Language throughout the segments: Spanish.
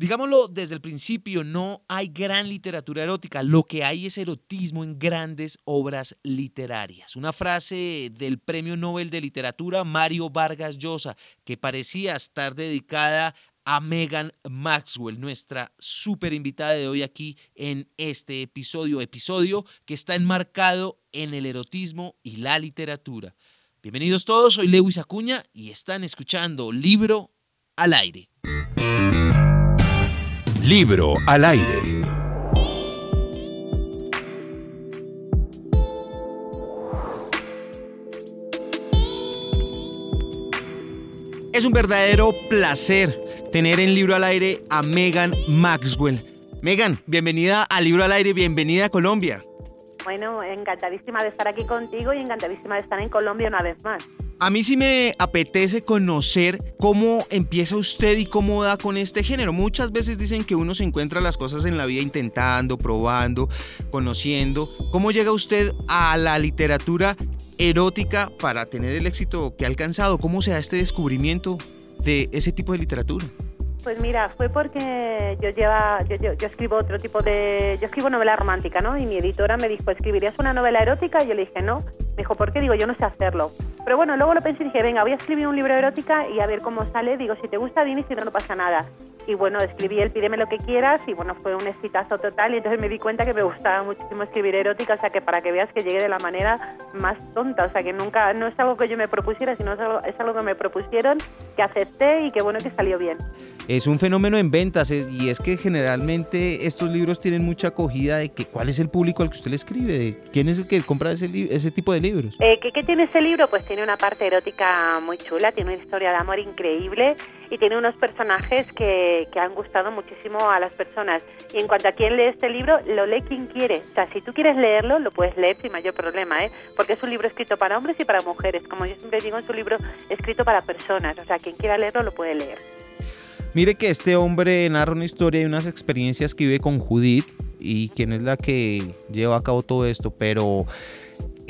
Digámoslo desde el principio, no hay gran literatura erótica, lo que hay es erotismo en grandes obras literarias. Una frase del Premio Nobel de Literatura Mario Vargas Llosa, que parecía estar dedicada a Megan Maxwell, nuestra súper invitada de hoy aquí en este episodio, episodio que está enmarcado en el erotismo y la literatura. Bienvenidos todos, soy Lewis Acuña y están escuchando Libro al Aire. Libro al Aire. Es un verdadero placer tener en Libro al Aire a Megan Maxwell. Megan, bienvenida a Libro al Aire, bienvenida a Colombia. Bueno, encantadísima de estar aquí contigo y encantadísima de estar en Colombia una vez más. A mí sí me apetece conocer cómo empieza usted y cómo da con este género. Muchas veces dicen que uno se encuentra las cosas en la vida intentando, probando, conociendo. ¿Cómo llega usted a la literatura erótica para tener el éxito que ha alcanzado? ¿Cómo se da este descubrimiento de ese tipo de literatura? Pues mira, fue porque yo lleva, yo, yo, escribo otro tipo de, yo escribo novela romántica, ¿no? Y mi editora me dijo, ¿escribirías una novela erótica? Y yo le dije, no. Dijo, ¿por qué? Digo, yo no sé hacerlo. Pero bueno, luego lo pensé y dije, venga, voy a escribir un libro erótica y a ver cómo sale. Digo, si te gusta, dime, si no, no pasa nada y bueno, escribí el Pídeme lo que quieras y bueno, fue un exitazo total y entonces me di cuenta que me gustaba muchísimo escribir erótica, o sea que para que veas que llegué de la manera más tonta, o sea que nunca, no es algo que yo me propusiera, sino es algo, es algo que me propusieron, que acepté y que bueno que salió bien. Es un fenómeno en ventas y es que generalmente estos libros tienen mucha acogida de que cuál es el público al que usted le escribe, quién es el que compra ese, ese tipo de libros. Eh, ¿qué, ¿Qué tiene ese libro? Pues tiene una parte erótica muy chula, tiene una historia de amor increíble y tiene unos personajes que que, han gustado muchísimo a las personas. Y en cuanto a quién lee este libro, lo lee quien quiere. O sea, si tú quieres leerlo, lo puedes leer sin mayor problema, ¿eh? Porque es un libro escrito para hombres y para mujeres. Como yo siempre digo, es un libro escrito para personas. O sea, quien quiera leerlo, lo puede leer. Mire que este hombre narra una historia y unas experiencias que vive con Judith y quién es la que lleva a cabo todo esto, pero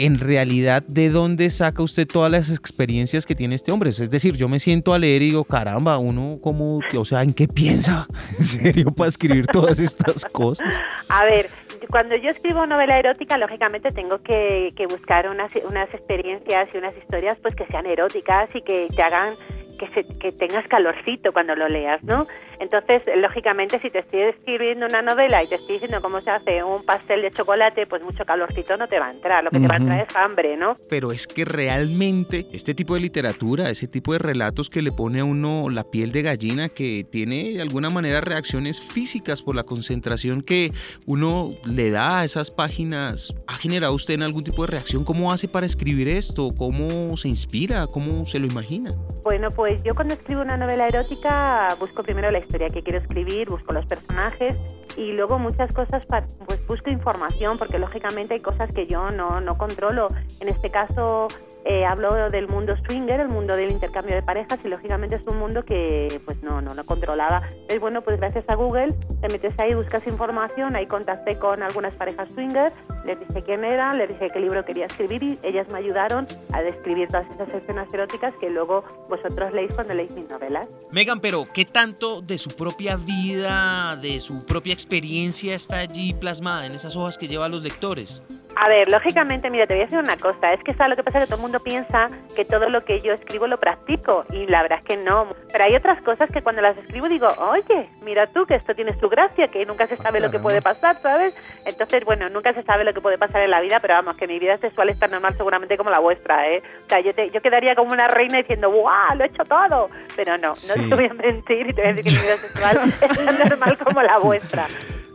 en realidad, ¿de dónde saca usted todas las experiencias que tiene este hombre? Es decir, yo me siento a leer y digo, caramba, uno como, o sea, ¿en qué piensa? ¿En serio para escribir todas estas cosas? A ver, cuando yo escribo novela erótica, lógicamente tengo que, buscar unas, unas experiencias y unas historias pues que sean eróticas y que te hagan que, que tengas calorcito cuando lo leas, ¿no? Entonces, lógicamente, si te estoy escribiendo una novela y te estoy diciendo cómo se hace un pastel de chocolate, pues mucho calorcito no te va a entrar, lo que te va a entrar es hambre, ¿no? Pero es que realmente este tipo de literatura, ese tipo de relatos que le pone a uno la piel de gallina, que tiene de alguna manera reacciones físicas por la concentración que uno le da a esas páginas, ¿ha generado usted en algún tipo de reacción? ¿Cómo hace para escribir esto? ¿Cómo se inspira? ¿Cómo se lo imagina? Bueno, pues yo cuando escribo una novela erótica busco primero la historia que quiero escribir, busco los personajes y luego muchas cosas, pues busco información porque lógicamente hay cosas que yo no, no controlo. En este caso eh, hablo del mundo swinger, el mundo del intercambio de parejas y lógicamente es un mundo que pues no, no, no controlaba. Entonces bueno, pues gracias a Google te metes ahí, buscas información, ahí contacté con algunas parejas swinger, les dije quién era, les dije qué libro quería escribir y ellas me ayudaron a describir todas esas escenas eróticas que luego vosotros leéis cuando leéis mis novelas. Megan, pero ¿qué tanto de su propia vida, de su propia experiencia está allí plasmada en esas hojas que lleva a los lectores? A ver, lógicamente, mira, te voy a decir una cosa, es que ¿sabes lo que pasa? Que todo el mundo piensa que todo lo que yo escribo lo practico y la verdad es que no. Pero hay otras cosas que cuando las escribo digo, oye, mira tú que esto tiene su gracia, que nunca se sabe lo que puede pasar, ¿sabes? Entonces, bueno, nunca se sabe lo que puede pasar en la vida, pero vamos, que mi vida sexual es tan normal seguramente como la vuestra, ¿eh? O sea, yo, te, yo quedaría como una reina diciendo, ¡guau! Lo he hecho todo. Pero no, no te voy a mentir y te voy a decir que mi vida sexual es tan normal como la vuestra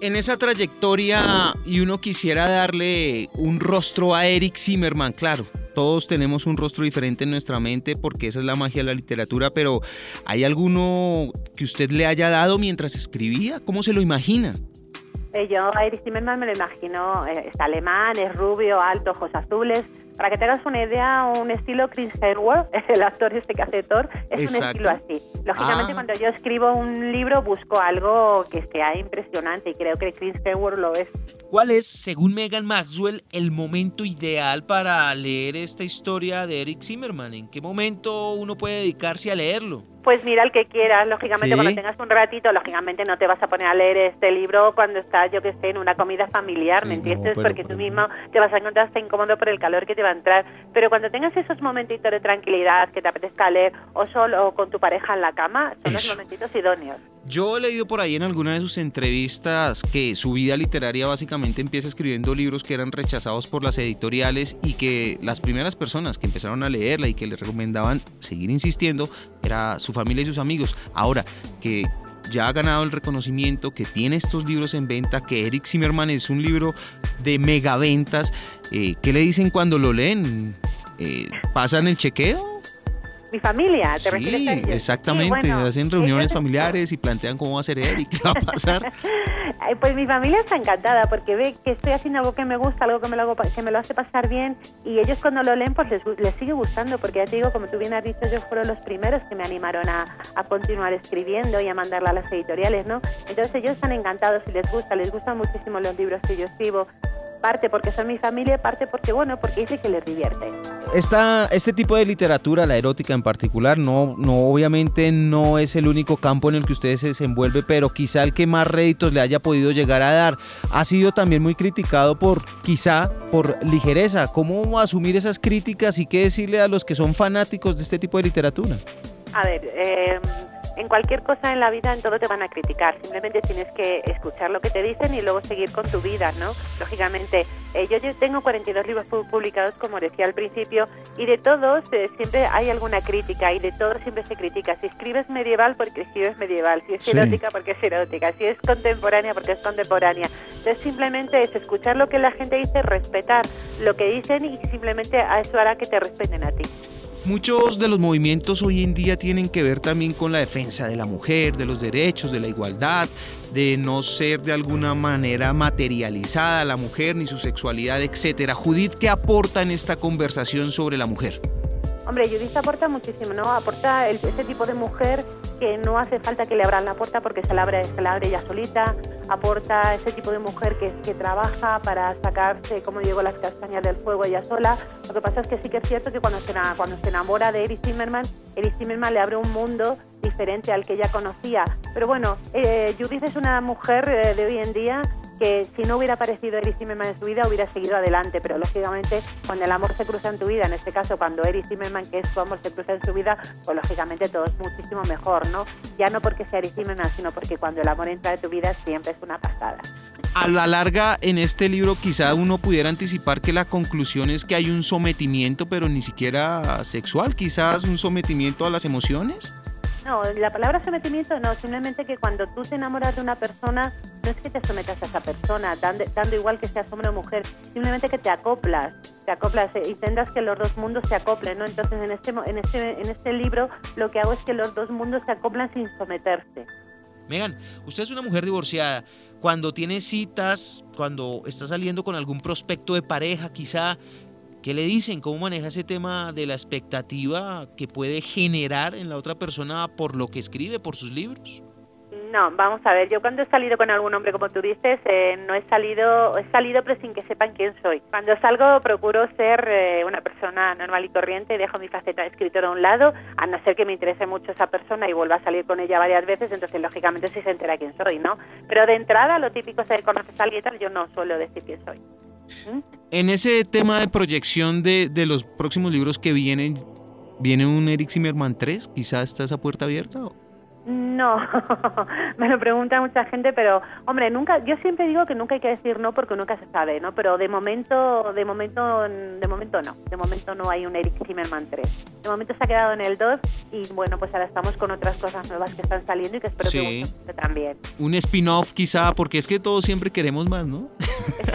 en esa trayectoria y uno quisiera darle un rostro a Eric Zimmerman, claro, todos tenemos un rostro diferente en nuestra mente porque esa es la magia de la literatura, pero ¿hay alguno que usted le haya dado mientras escribía? ¿Cómo se lo imagina? Eh, yo a Eric Zimmerman me lo imagino, eh, es alemán, es rubio, alto, ojos azules. Para que te hagas una idea, un estilo Chris Hemsworth, el actor este que hace Thor, es un estilo así. Lógicamente, ah. cuando yo escribo un libro, busco algo que sea impresionante y creo que Chris Hemsworth lo es. ¿Cuál es, según Megan Maxwell, el momento ideal para leer esta historia de Eric Zimmerman? ¿En qué momento uno puede dedicarse a leerlo? Pues mira el que quieras, lógicamente cuando tengas un ratito, lógicamente no te vas a poner a leer este libro cuando estás, yo que sé, en una comida familiar, ¿me entiendes? Porque tú mismo te vas a encontrar hasta incómodo por el calor que te va a entrar. Pero cuando tengas esos momentitos de tranquilidad, que te apetezca leer, o solo o con tu pareja en la cama, son los momentitos idóneos. Yo he leído por ahí en alguna de sus entrevistas que su vida literaria básicamente empieza escribiendo libros que eran rechazados por las editoriales y que las primeras personas que empezaron a leerla y que le recomendaban seguir insistiendo era su familia y sus amigos. Ahora que ya ha ganado el reconocimiento, que tiene estos libros en venta, que Eric Zimmerman es un libro de megaventas, eh, ¿qué le dicen cuando lo leen? Eh, ¿Pasan el chequeo? Mi familia, ¿te sí, Exactamente, hacen reuniones familiares y plantean cómo va a ser él y qué va a pasar. pues mi familia está encantada porque ve que estoy haciendo algo que me gusta, algo que me lo, hago, que me lo hace pasar bien y ellos cuando lo leen pues les, les, sigue gustando porque ya te digo, como tú bien has dicho, ellos fueron los primeros que me animaron a, a continuar escribiendo y a mandarla a las editoriales, ¿no? Entonces ellos están encantados y les gusta, les gustan muchísimo los libros que yo escribo, parte porque son mi familia, parte porque, bueno, porque dice que les divierte. Esta, este tipo de literatura, la erótica en particular, no, no, obviamente no es el único campo en el que usted se desenvuelve, pero quizá el que más réditos le haya podido llegar a dar. Ha sido también muy criticado por, quizá, por ligereza. ¿Cómo asumir esas críticas y qué decirle a los que son fanáticos de este tipo de literatura? A ver, eh en cualquier cosa en la vida en todo te van a criticar, simplemente tienes que escuchar lo que te dicen y luego seguir con tu vida, ¿no? Lógicamente, eh, yo, tengo 42 libros publicados, como decía al principio, y de todos eh, siempre hay alguna crítica y de todos siempre se critica. Si escribes medieval, porque escribes medieval, si es erótica, porque es erótica, si es contemporánea, porque es contemporánea. Entonces simplemente es escuchar lo que la gente dice, respetar lo que dicen y simplemente a eso hará que te respeten a ti. Muchos de los movimientos hoy en día tienen que ver también con la defensa de la mujer, de los derechos, de la igualdad, de no ser de alguna manera materializada la mujer ni su sexualidad, etcétera. Judith, ¿qué aporta en esta conversación sobre la mujer? Hombre, Judith aporta muchísimo, ¿no? Aporta ese tipo de mujer que no hace falta que le abran la puerta porque se la abre, se la abre ella solita, aporta ese tipo de mujer que, trabaja para sacarse, como digo, las castañas del fuego ella sola. Lo que pasa es que sí que es cierto que cuando se, cuando se enamora de Eric Zimmerman, Eric Zimmerman le abre un mundo diferente al que ella conocía. Pero bueno, eh, Judith es una mujer eh, de hoy en día que si no hubiera aparecido Eric Zimmerman en su vida hubiera seguido adelante, pero lógicamente cuando el amor se cruza en tu vida, en este caso cuando Eric Zimmerman, que es su amor, se cruza en su vida, pues lógicamente todo es muchísimo mejor, ¿no? Ya no porque sea Eric Zimmerman, sino porque cuando el amor entra en tu vida siempre es una pasada. A la larga, en este libro quizá uno pudiera anticipar que la conclusión es que hay un sometimiento, pero ni siquiera sexual, quizás un sometimiento a las emociones. No, la palabra sometimiento no, simplemente que cuando tú te enamoras de una persona, no es que te sometas a esa persona, dando, igual que seas hombre o mujer, simplemente que te acoplas, te acoplas eh, tendrás que los dos mundos se acoplen, ¿no? Entonces en este, en este, en este libro lo que hago es que los dos mundos se acoplan sin someterse. Megan, usted es una mujer divorciada. Cuando tiene citas, cuando está saliendo con algún prospecto de pareja, quizá ¿Qué le dicen? ¿Cómo maneja ese tema de la expectativa que puede generar en la otra persona por lo que escribe, por sus libros? No, vamos a ver, yo cuando he salido con algún hombre, como tú dices, eh, no he salido, he salido pero sin que sepan quién soy. Cuando salgo procuro ser eh, una persona normal y corriente y dejo mi faceta de escritor a un lado, a no ser que me interese mucho esa persona y vuelva a salir con ella varias veces, entonces lógicamente sí se entera quién soy, ¿no? Pero de entrada lo típico es que conoces a alguien tal, yo no suelo decir quién soy. En ese tema de proyección de, de, los próximos libros que vienen, ¿viene un Eric Zimmerman 3? ¿Quizás está esa puerta abierta? No, me lo pregunta mucha gente, pero hombre, nunca, yo siempre digo que nunca hay que decir no porque nunca se sabe, ¿no? Pero de momento, de momento, de momento no, de momento no hay un Eric Zimmerman 3. De momento se ha quedado en el 2 y bueno, pues ahora estamos con otras cosas nuevas que están saliendo y que espero que también. Un spin-off quizá, porque es que todos siempre queremos más, ¿no?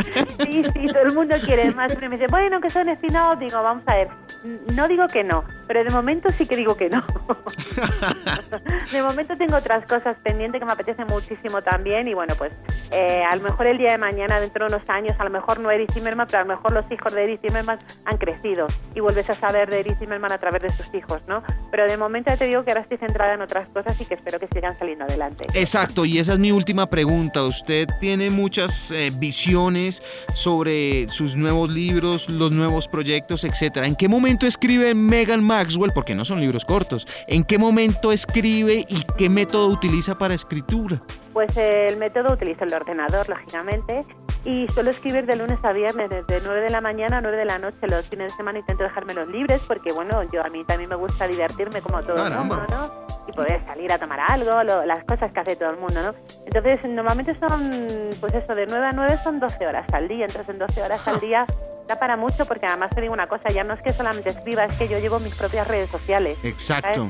sí, sí, todo el mundo quiere más, pero me dice, bueno, que son spin-off, digo, vamos a ver, no digo que no, pero de momento sí que digo que no. de momento tengo otras cosas pendientes que me apetece muchísimo también y bueno, pues eh, a lo mejor el día de mañana, dentro de unos años, a lo mejor no Eric Zimmerman, pero a lo mejor los hijos de Eric Zimmerman han crecido y vuelves a saber de Eric Zimmerman a través de sus hijos, ¿no? Pero de momento ya te digo que ahora estoy centrada en otras cosas y que espero que sigan saliendo adelante. Exacto, y esa es mi última pregunta. Usted tiene muchas visiones sobre sus nuevos libros, los nuevos proyectos, etcétera. ¿En qué momento momento escribe Megan Maxwell? Porque no son libros cortos. ¿En qué momento escribe y qué método utiliza para escritura? Pues el método utiliza el ordenador, lógicamente, y suelo escribir de lunes a viernes, desde 9 de la mañana a 9 de la noche. Los fines de semana intento dejármelos libres porque, bueno, yo a mí también me gusta divertirme como todo el mundo, ¿no? Y poder salir a tomar algo, las cosas que hace todo el mundo, ¿no? Entonces, normalmente son, pues eso, de 9 a 9 son 12 horas al día. Entonces, en 12 horas al día da para mucho porque además te digo una cosa, ya no es que solamente escriba, es que yo llevo mis propias redes sociales. Exacto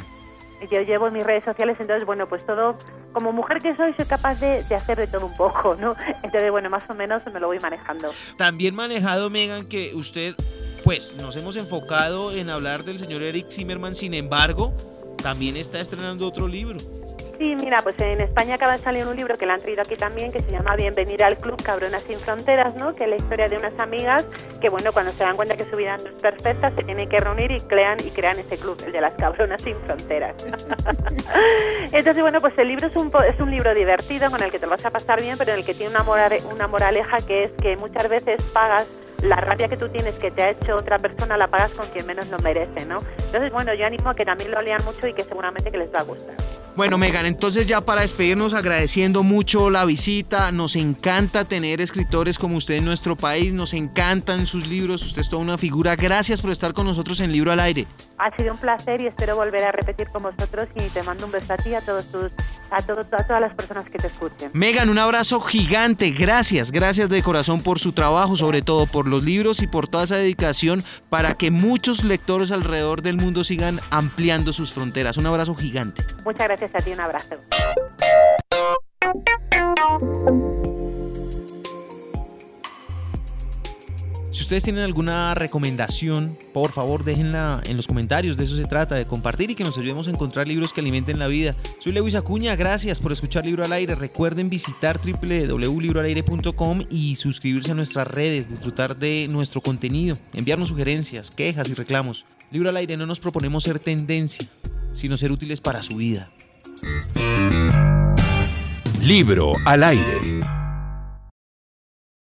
yo llevo mis redes sociales, entonces, bueno, pues todo, como mujer que soy, soy capaz de, hacer de todo un poco, ¿no? Entonces, bueno, más o menos me lo voy manejando. También manejado, Megan, que usted, pues, nos hemos enfocado en hablar del señor Eric Zimmerman, sin embargo, también está estrenando otro libro. Sí, mira, pues en España acaba de salir un libro que le han traído aquí también que se llama Bienvenir al Club Cabronas sin Fronteras, ¿no? Que es la historia de unas amigas que, bueno, cuando se dan cuenta que su vida no es perfecta, se tienen que reunir y crean, y crean ese club, el de las cabronas sin fronteras. Entonces, bueno, pues el libro es un, es un libro divertido con el que te lo vas a pasar bien, pero en el que tiene una, una moraleja que es que muchas veces pagas la rabia que tú tienes que te ha hecho otra persona la pagas con quien menos lo merece, ¿no? Entonces, bueno, yo animo a que también lo lean mucho y que seguramente que les va a gustar. Bueno, Megan, entonces ya para despedirnos agradeciendo mucho la visita, nos encanta tener escritores como usted en nuestro país, nos encantan sus libros, usted es toda una figura, gracias por estar con nosotros en Libro al Aire. Ha sido un placer y espero volver a repetir con vosotros y te mando un beso a ti, a todos tus, a, a todas las personas que te escuchen. Megan, un abrazo gigante, gracias, gracias de corazón por su trabajo, sobre todo por los libros y por toda esa dedicación para que muchos lectores alrededor del mundo sigan ampliando sus fronteras. Un abrazo gigante. Muchas gracias a ti, un abrazo. Si ustedes tienen alguna recomendación, por favor déjenla en los comentarios, de eso se trata, de compartir y que nos ayudemos a encontrar libros que alimenten la vida. Soy Lewis Acuña, gracias por escuchar Libro al Aire. Recuerden visitar www.libroalaire.com y suscribirse a nuestras redes, disfrutar de nuestro contenido, enviarnos sugerencias, quejas y reclamos. Libro al Aire no nos proponemos ser tendencia, sino ser útiles para su vida. Libro al Aire.